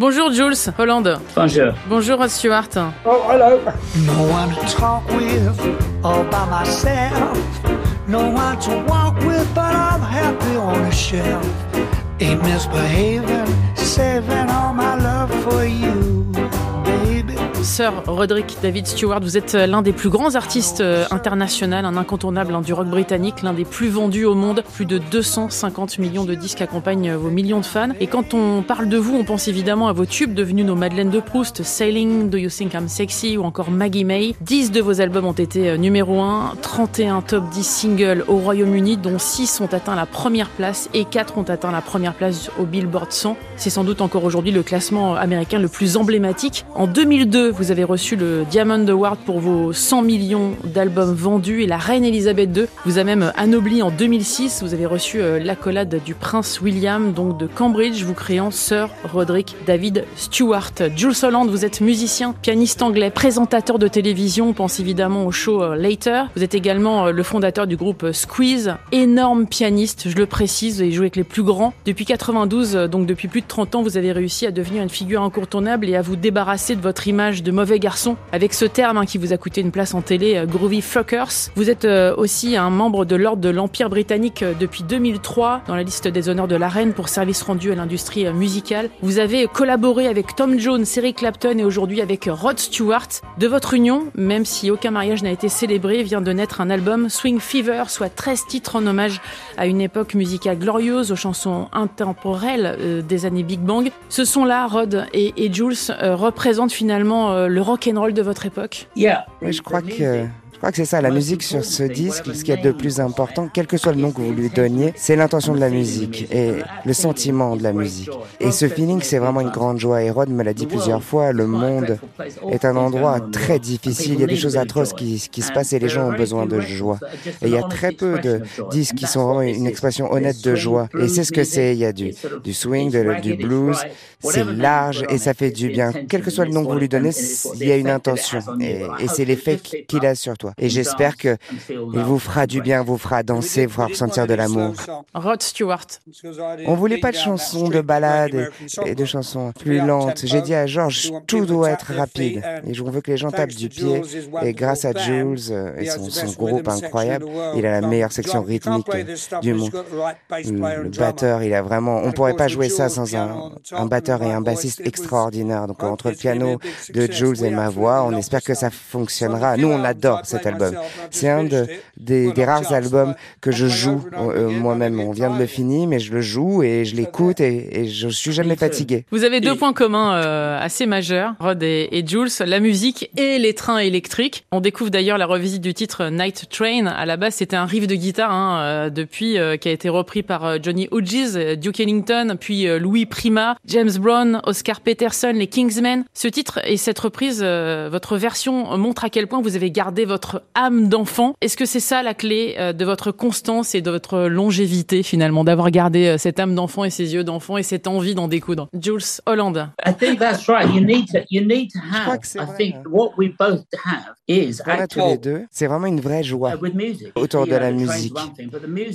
Bonjour Jules Hollande. Bonjour. Bonjour Rod Stewart. Oh, hello. No one to talk with all by myself. No one to walk with, but I'm happy on the shelf. Ain't misbehaving, saving all my love for you, baby. Sir Roderick David Stewart, vous êtes l'un des plus grands artistes euh, internationaux, un incontournable hein, du rock britannique, l'un des plus vendus au monde. Plus de 250 millions de disques accompagnent vos millions de fans. Et quand on parle de vous, on pense évidemment à vos tubes devenus nos Madeleines de Proust, Sailing, Do You Think I'm Sexy ou encore Maggie May. 10 de vos albums ont été euh, numéro 1, 31 top 10 singles au Royaume-Uni, dont 6 ont atteint la première place et 4 ont atteint la première place au Billboard 100. C'est sans doute encore aujourd'hui le classement américain le plus emblématique. En 2002, vous avez reçu le Diamond Award pour vos 100 millions d'albums vendus et la reine Elisabeth II vous a même anobli en 2006. Vous avez reçu euh, l'accolade du prince William, donc de Cambridge, vous créant Sir Roderick David Stewart. Jules Holland, vous êtes musicien, pianiste anglais, présentateur de télévision. On pense évidemment au show euh, Later. Vous êtes également euh, le fondateur du groupe Squeeze, énorme pianiste, je le précise, et joue avec les plus grands. Depuis 92, donc depuis plus de 30 ans, vous avez réussi à devenir une figure incontournable et à vous débarrasser de votre image de mauvais garçon avec ce terme hein, qui vous a coûté une place en télé, euh, Groovy Fuckers. Vous êtes euh, aussi un membre de l'ordre de l'Empire britannique euh, depuis 2003 dans la liste des honneurs de la reine pour service rendu à l'industrie musicale. Vous avez collaboré avec Tom Jones, Eric Clapton et aujourd'hui avec Rod Stewart. De votre union, même si aucun mariage n'a été célébré, vient de naître un album Swing Fever, soit 13 titres en hommage à une époque musicale glorieuse, aux chansons intemporelles des années Big Bang. Ce son-là, Rod et, Jules, représentent finalement le rock and roll de votre époque? Yeah. Mais je crois que crois que c'est ça, la musique sur ce disque, ce qu'il y a de plus important, quel que soit le nom que vous lui donniez, c'est l'intention de la musique et le sentiment de la musique. Et ce feeling, c'est vraiment une grande joie. Et Rod me l'a dit plusieurs fois, le monde est un endroit très difficile, il y a des choses atroces qui, se passent et les gens ont besoin de joie. Et il y a très peu de disques qui sont vraiment une expression honnête de joie. Et c'est ce que c'est, il y a du, swing, du blues, c'est large et ça fait du bien. Quel que soit le nom que vous lui donnez, il y a une intention et c'est l'effet qu'il a sur toi. Et j'espère que il vous fera du bien, vous fera danser, vous fera ressentir de l'amour. Rod Stewart. On voulait pas de chansons de ballades et, et de chansons plus lentes. J'ai dit à Georges, tout doit être rapide. Et on veut que les gens tapent du pied. Et grâce à Jules et son, son groupe incroyable, il a la meilleure section rythmique du monde. Le, le batteur, il a vraiment, on pourrait pas jouer ça sans un, un batteur et un bassiste extraordinaire. Donc entre le piano de Jules et ma voix, on espère que ça fonctionnera. Nous, on adore cet album. C'est un de, des, des rares albums que je joue euh, moi-même. On vient de le finir, mais je le joue et je l'écoute et, et je suis jamais fatigué. Vous avez deux points communs euh, assez majeurs, Rod et, et Jules, la musique et les trains électriques. On découvre d'ailleurs la revisite du titre Night Train. À la base, c'était un riff de guitare hein, euh, depuis euh, qui a été repris par euh, Johnny Hodges, euh, Duke Ellington, puis euh, Louis Prima, James Brown, Oscar Peterson, les Kingsmen. Ce titre et cette reprise, euh, votre version montre à quel point vous avez gardé votre âme d'enfant. Est-ce que c'est ça la clé euh, de votre constance et de votre longévité finalement, d'avoir gardé euh, cette âme d'enfant et ces yeux d'enfant et cette envie d'en découdre? Jules Hollande. I think that's right. You need to you need to crois have. que c'est I vrai, think hein. what we both have is On a tous les deux. C'est vraiment une vraie joie. with music. autour de la musique.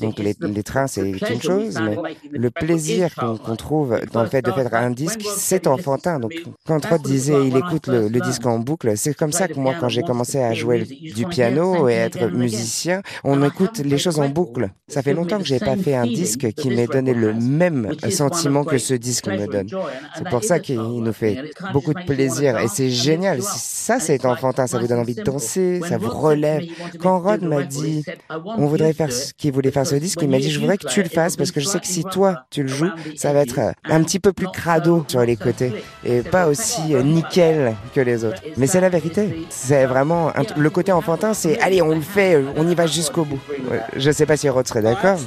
Donc les, trains, c'est une chose, mais le plaisir is qu'on trouve dans le fait de faire un disque, c'est enfantin. Donc quand Rod disait il écoute le, le disque en boucle, c'est comme ça que moi, quand j'ai commencé à jouer le- du piano et être musicien, on écoute les choses en boucle. Ça fait longtemps que j'ai pas fait un disque qui m'ait donné le même sentiment que ce disque me donne. C'est pour ça qu'il nous fait beaucoup de plaisir et c'est génial. Ça, c'est enfantin, ça vous donne envie de danser, ça vous relève. Quand Rod m'a dit, on voudrait faire qu'il voulait faire ce disque, il m'a dit, je voudrais que tu le fasses parce que je sais que si toi, tu le joues, ça va être un petit peu plus crado sur les côtés et pas aussi nickel que les autres. Mais c'est la vérité. C'est vraiment, le côté enfantin, c'est, allez, on le fait, euh, on y va jusqu'au bout. Ouais, Je sais pas si Rod serait d'accord.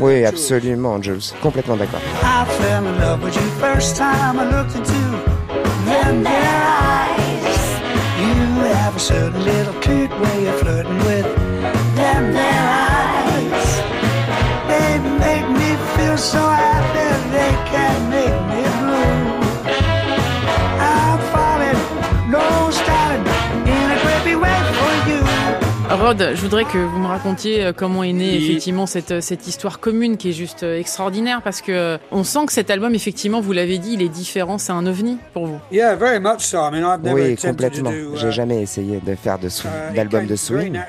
Oui, absolument, Jules. Complètement d'accord. I Rod, je voudrais que vous me racontiez euh, comment est née effectivement cette, cette histoire commune qui est juste euh, extraordinaire parce que on sent que cet album, effectivement, vous l'avez dit, il est différent, c'est un ovni pour vous. Yeah, very much so. I mean, I've never Oui, complètement. do, uh, J'ai jamais essayé de faire de swing, uh, it d'album came de swing.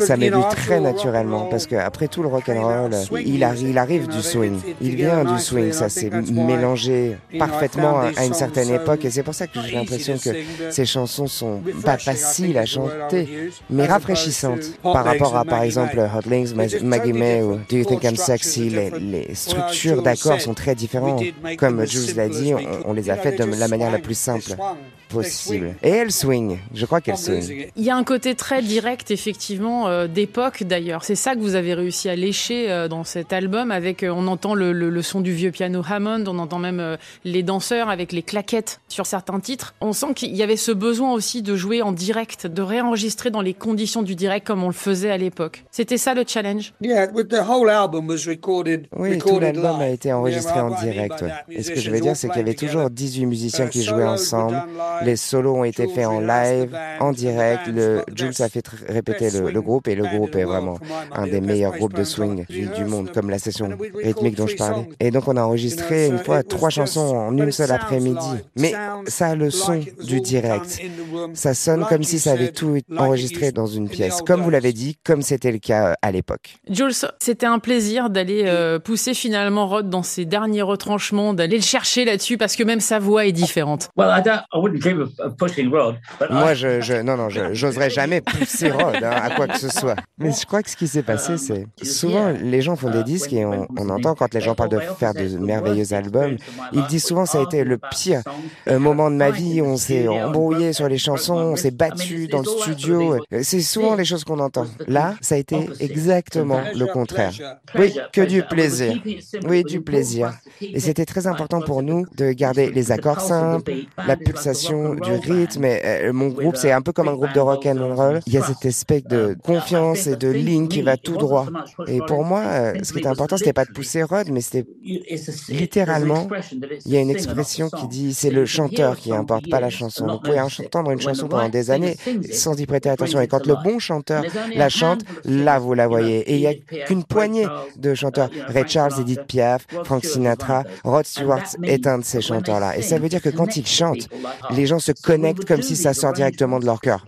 Ça m'est venu très naturellement parce que après tout le rock and roll, il, arrive du swing. Il vient du swing, ça s'est mélangé parfaitement à une certaine époque et c'est pour ça que j'ai l'impression que ces chansons sont pas faciles à chanter, mais rafraîchissantes par rapport à par exemple. Hot Links, Maggie May ou. Do You Think I'm Sexy, les, structures d'accords sont très différentes. Comme Jules l'a dit, on, on les a faites de la manière la plus simple. Possible. Et elle swing, je crois qu'elle swing. Il y a un côté très direct, effectivement, euh, d'époque d'ailleurs. C'est ça que vous avez réussi à lécher euh, dans cet album. Avec, euh, on entend le, le- le son du vieux piano Hammond, on entend même euh, les danseurs avec les claquettes sur certains titres. On sent qu'il y avait ce besoin aussi de jouer en direct, de réenregistrer dans les conditions du direct comme on le faisait à l'époque. C'était ça le challenge? Yeah, with the whole album was recorded. Oui, tout l'album a été enregistré Yeah, en direct. ouais. Et ce que je veux dire, c'est qu'il y avait toujours together. 18 musiciens Uh, qui jouaient ensemble. Les solos ont été faits en live, en direct. Le, Jules a fait répéter le, le swing groupe et le groupe the est world, vraiment un the des meilleurs groupes de swing du, monde, comme la session rythmique dont je three parlais. Et donc on a enregistré une fois trois chansons en une seule après-midi. Mais ça a le son du direct. Ça sonne comme si ça avait tout enregistré dans une pièce, comme vous l'avez dit, comme c'était le cas à l'époque. Jules, c'était un plaisir d'aller euh, pousser finalement Rod dans ses derniers retranchements, d'aller le chercher là-dessus parce que même sa voix est différente. Well, I don't. I wouldn't Moi, I, je, je, non, non, j'oserais jamais pousser Rod hein, à quoi que ce soit. Mais je crois que ce qui s'est passé, c'est souvent les gens font des disques et on, on entend quand les gens parlent de faire de merveilleux albums, ils disent souvent ça a été le pire euh, moment de ma vie. On s'est embrouillé sur les chansons, on s'est battu dans le studio. Euh, C'est souvent les choses qu'on entend. Là, ça a été exactement le contraire. Oui, que du plaisir. Oui, du plaisir. Et c'était très important pour nous de garder les accords simples, la pulsation du rythme. Et, euh, mon groupe, c'est un peu comme un groupe de rock and roll. Il y a cette espèce de confiance et de ligne qui va tout droit. Et pour moi, euh, ce qui était important, c'était pas de pousser Rod, mais c'était littéralement, il y a une expression qui dit c'est le chanteur qui importe, pas la chanson. Vous pouvez entendre une chanson pendant des années sans y prêter attention. Et quand le bon chanteur la chante, là vous la voyez. Et il n'y a qu'une poignée de chanteurs. Ray Charles, Edith Piaf, Frank Sinatra, Rod Stewart est un de ces chanteurs-là. Et ça veut dire que quand ils chantent, les gens se connectent comme si ça sort directement de leur cœur.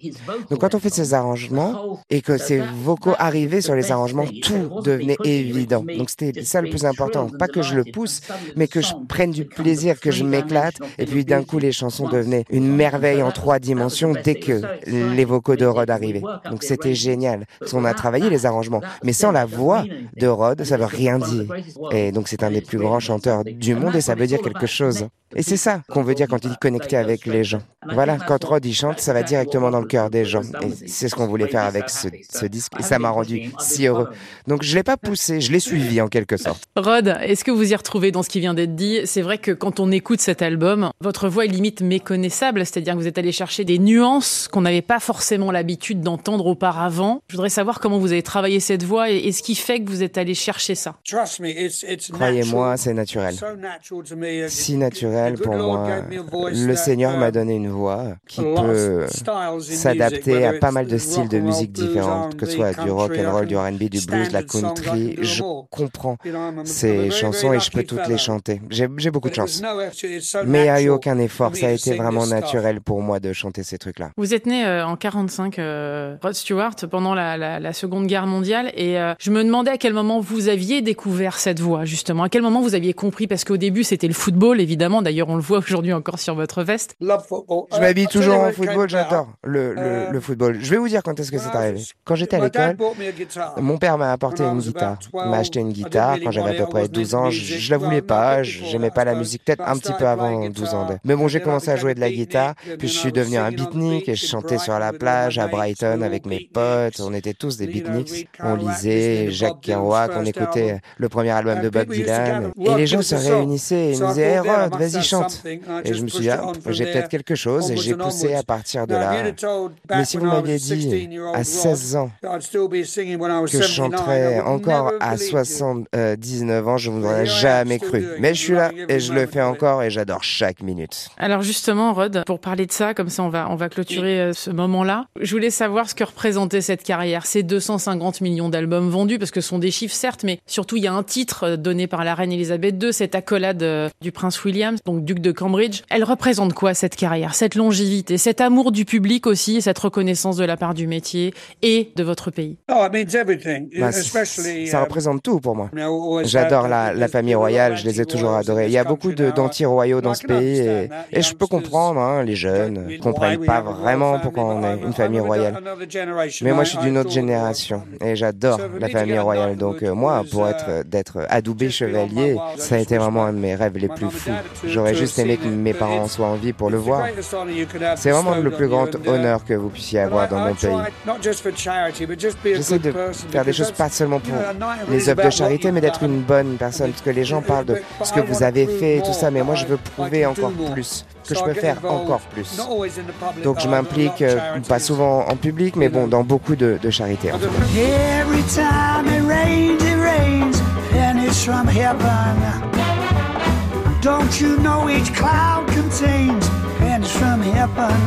Donc quand on fait ces arrangements et que ces vocaux arrivaient sur les arrangements, tout devenait évident. Donc c'était ça le plus important. Pas que je le pousse, mais que je prenne du plaisir, que je m'éclate. Et puis d'un coup, les chansons devenaient une merveille en trois dimensions dès que les vocaux de Rod arrivaient. Donc c'était génial. Parce qu'on a travaillé les arrangements. Mais sans la voix de Rod, ça veut rien dire. Et donc c'est un des plus grands chanteurs du monde et ça veut dire quelque chose. Et c'est ça qu'on veut dire quand il dit connecter avec les gens. Voilà, quand Rod il chante, ça va directement dans le cœur des gens. Et c'est ce qu'on voulait faire avec ce, ce disque. Et ça m'a rendu si heureux. Donc je l'ai pas poussé, je l'ai suivi en quelque sorte. Rod, est-ce que vous y retrouvez dans ce qui vient d'être dit? C'est vrai que quand on écoute cet album, votre voix est limite méconnaissable, c'est-à-dire que vous êtes allé chercher des nuances qu'on n'avait pas forcément l'habitude d'entendre auparavant. Je voudrais savoir comment vous avez travaillé cette voix et, ce qui fait que vous êtes allé chercher ça. Trust me, it's, it's Croyez-moi, natural. c'est naturel. Si naturel pour moi. Le Seigneur uh, m'a donné une voix qui peut s'adapter à pas mal de styles de musique différentes, que ce soit du rock and roll, I du R&B, du blues, de la country. Je comprends ces very, chansons et je peux toutes les chanter. J'ai beaucoup de chance. Mais il n'y a eu aucun effort, ça a été vraiment naturel pour moi de chanter ces trucs-là. Vous êtes né euh, en 45, euh, Rod Stewart, pendant la, la- la Seconde Guerre mondiale, et euh, je me demandais à quel moment vous aviez découvert cette voix, justement. À quel moment vous aviez compris? Parce qu'au début, c'était le football, évidemment. D'ailleurs, on le voit aujourd'hui encore sur votre veste. Je Uh, m'habille toujours en football, j'adore le, le, Euh, le football. Je vais vous dire quand est-ce que c'est When I arrivé. was- Quand j'étais à l'école. Mon père m'a apporté When I une guitare. Il 12, m'a acheté une guitare quand j'avais à peu près wasn't 12 into ans. music. Je, je la voulais pas, j'aimais pas la musique, peut-être un petit peu avant playing 12 ans. Mais bon, j'ai commencé à jouer a de la guitare, and puis je suis devenu un beatnik et je chantais sur la Brighton with plage my à Brighton were avec all mes potes. On était tous des beatniks. On lisait Jacques Kerouac, on first écoutait album. le premier album And de Bob Dylan. Et "Rock, les gens se us a song." réunissaient et me disaient, Hey must vas-y chante. Et je me suis dit, ah, j'ai peut-être quelque chose. et j'ai poussé à partir de là. Mais si vous m'aviez dit à 16 ans que je chanterais encore à 79 ans, je ne vous aurais jamais cru. Mais je suis là et je le fais encore et j'adore chaque minute. Alors justement, Rod, pour parler de ça, comme ça on va, on va clôturer euh, ce moment-là, je voulais savoir ce que représentait cette carrière, ces 250 millions d'albums vendus, parce que ce sont des chiffres certes, mais surtout il y a un titre euh, donné par la reine Elisabeth II, cette accolade euh, du prince William, donc duc de Cambridge. Elle représente quoi cette carrière, cette longévité, cet amour du public aussi, et cette reconnaissance de la part du métier et de votre pays bah, Ça représente tout pour moi. J'adore la, la, famille royale, je les ai toujours adorés. Il y a beaucoup d'anti-royaux dans ce pays et, et, je peux comprendre, hein, les jeunes ne comprennent pas vraiment pourquoi on est une famille royale. Mais moi, je suis d'une autre génération et j'adore la famille royale. Donc euh, moi, pour être d'être adoubé chevalier, ça a été vraiment un de mes rêves les plus fous. J'aurais juste aimé que mes parents soient en vie pour le voir. C'est vraiment le plus grand honneur que vous puissiez avoir dans mon pays. J'essaie de faire des choses pas seulement pour les œuvres de charité, mais d'être une bonne personne, parce que les gens parlent de ce que vous avez fait et tout ça, mais moi je veux prouver encore plus, que je peux faire encore plus. Donc je m'implique, euh, pas souvent en public, mais bon, dans beaucoup de, de. En Don't you know each cloud contains heaven?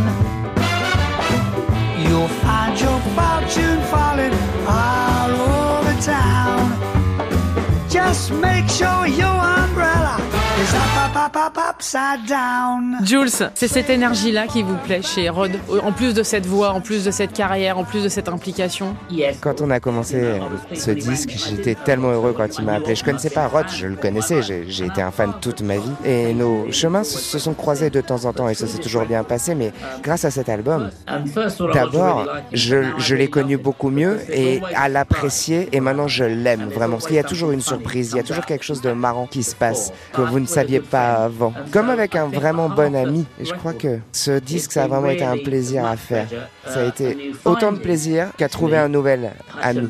You'll find your fortune falling all over town. Just make sure your umbrella Jules, c'est cette énergie-là qui vous plaît chez Rod, en plus de cette voix, en plus de cette carrière, en plus de cette implication Quand on a commencé ce disque, j'étais tellement heureux quand il m'a appelé. Je connaissais pas Rod, je le connaissais, j'ai été un fan toute ma vie. Et nos chemins se sont croisés de temps en temps et ça s'est toujours bien passé. Mais grâce à cet album, d'abord, je, je l'ai connu beaucoup mieux et à l'apprécier et maintenant je l'aime vraiment. Parce qu'il y a toujours une surprise, il y a toujours quelque chose de marrant qui se passe que vous ne saviez pas avant. Comme avec un vraiment bon ami. Et je crois que ce disque, ça a vraiment été un plaisir à faire. Ça a été autant de plaisir qu'à trouver un nouvel ami.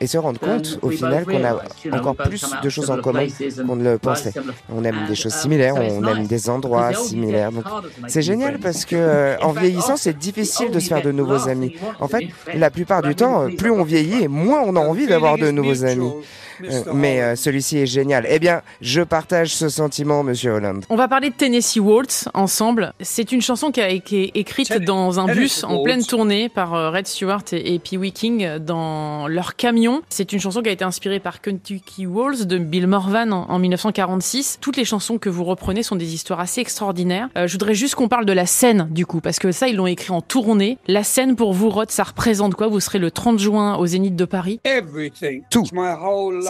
Et se rendre compte, au final, qu'on a encore plus de choses en commun qu'on ne le pensait. On aime des choses similaires, on aime des endroits similaires. Donc, c'est génial parce que euh, en vieillissant, c'est difficile de se faire de nouveaux amis. En fait, la plupart du temps, plus on vieillit, moins on a envie d'avoir de nouveaux amis. Euh, mais euh, celui-ci est génial. Eh bien, je partage ce sentiment, Monsieur Holland. On va parler de Tennessee Waltz ensemble. C'est une chanson qui a été écrite dans un bus en pleine tournée par euh, Red Stewart et, Pee Wee King dans leur camion. C'est une chanson qui a été inspirée par Kentucky Waltz de Bill Morvan en, 1946. Toutes les chansons que vous reprenez sont des histoires assez extraordinaires. je voudrais juste qu'on parle de la scène du coup, parce que ça, ils l'ont écrit en tournée. La scène pour vous, Rod, ça représente quoi? Vous serez le 30 juin au Zénith de Paris? Tout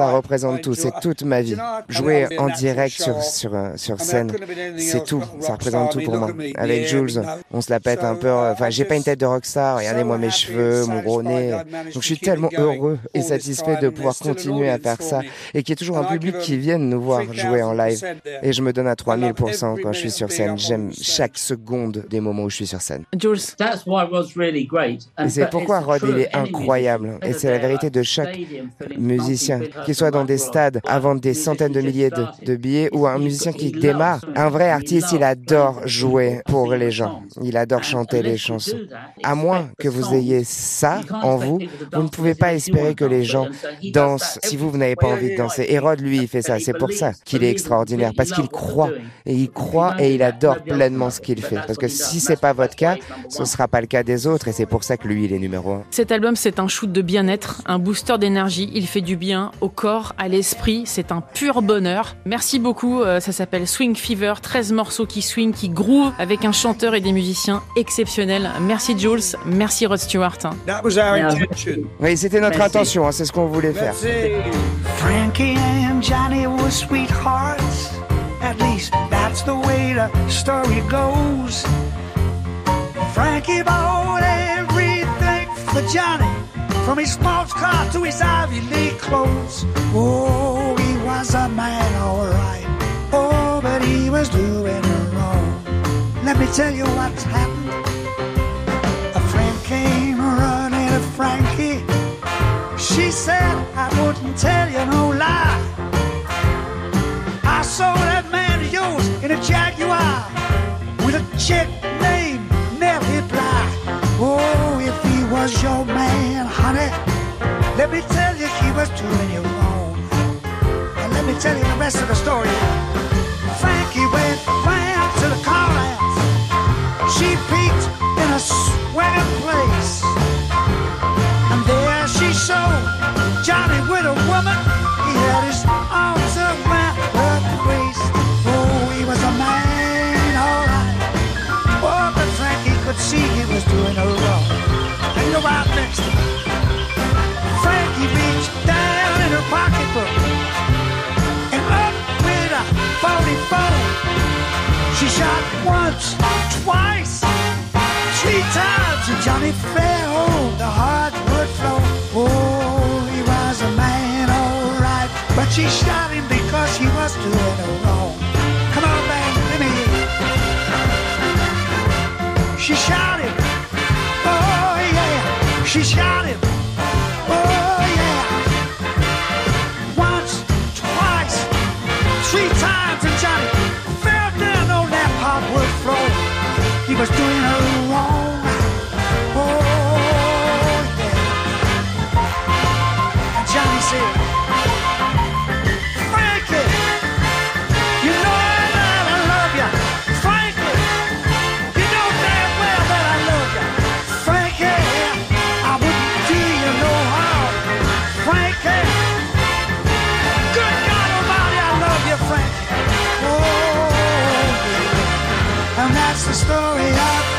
ça représente tout, c'est toute ma vie. Jouer en direct sur, sur, sur scène, c'est tout, ça représente tout pour moi. Avec Jules, on se la pète un peu, enfin j'ai pas une tête de rockstar, regardez-moi mes cheveux, mon gros nez. Donc je suis tellement heureux et satisfait de pouvoir continuer à faire ça et qu'il y ait toujours un public qui vienne nous voir jouer en live. Et je me donne à 3000% quand je suis sur scène. J'aime chaque seconde des moments où je suis sur scène. Jules. Et c'est pourquoi Rod, il est incroyable. Et c'est la vérité de chaque musicien qu'il soit dans des stades à vendre des centaines de milliers de, billets ou un musicien qui démarre. Un vrai artiste, il adore jouer pour les gens. Il adore chanter les chansons. À moins que vous ayez ça en vous, vous ne pouvez pas espérer que les gens dansent si vous, vous n'avez pas envie de danser. Hérode, lui, il fait ça. C'est pour ça qu'il est extraordinaire. Parce qu'il croit. Et il croit et il adore pleinement ce qu'il fait. Parce que si c'est pas votre cas, ce sera pas le cas des autres. Et c'est pour ça que lui, il est numéro un. Cet album, c'est un shoot de bien-être, un booster d'énergie. Il fait du bien au corps, à l'esprit. C'est un pur bonheur. Merci beaucoup. Euh, ça s'appelle Swing Fever. 13 morceaux qui swing, qui groove avec un chanteur et des musiciens exceptionnels. Merci Jules. Merci Rod Stewart. Oui, c'était notre intention. Hein, c'est ce qu'on voulait faire. Frankie and Johnny were sweethearts. At least that's the way the story goes. Frankie bought everything for Johnny. From his sports car to his Ivy League clothes. Oh, he was a man, alright. Oh, but he was doing her wrong. Let me tell you what's happened. A friend came running to Frankie. She said, I wouldn't tell you no lie. I saw that man of yours in a Jaguar with a chick named Nellie Bly. Oh, if he was your man. Let me tell you, he was doing you wrong. And let me tell you the rest of the story. Frankie went round to the car She peeked in a sweating place. And there she saw Johnny once, twice, three times, and Johnny fell on oh, the hardwood floor. Oh, he was a man, all right, but she shot him because he was doing her wrong. Come on, man, let me. She shot him. Oh, yeah, she shot him. Story of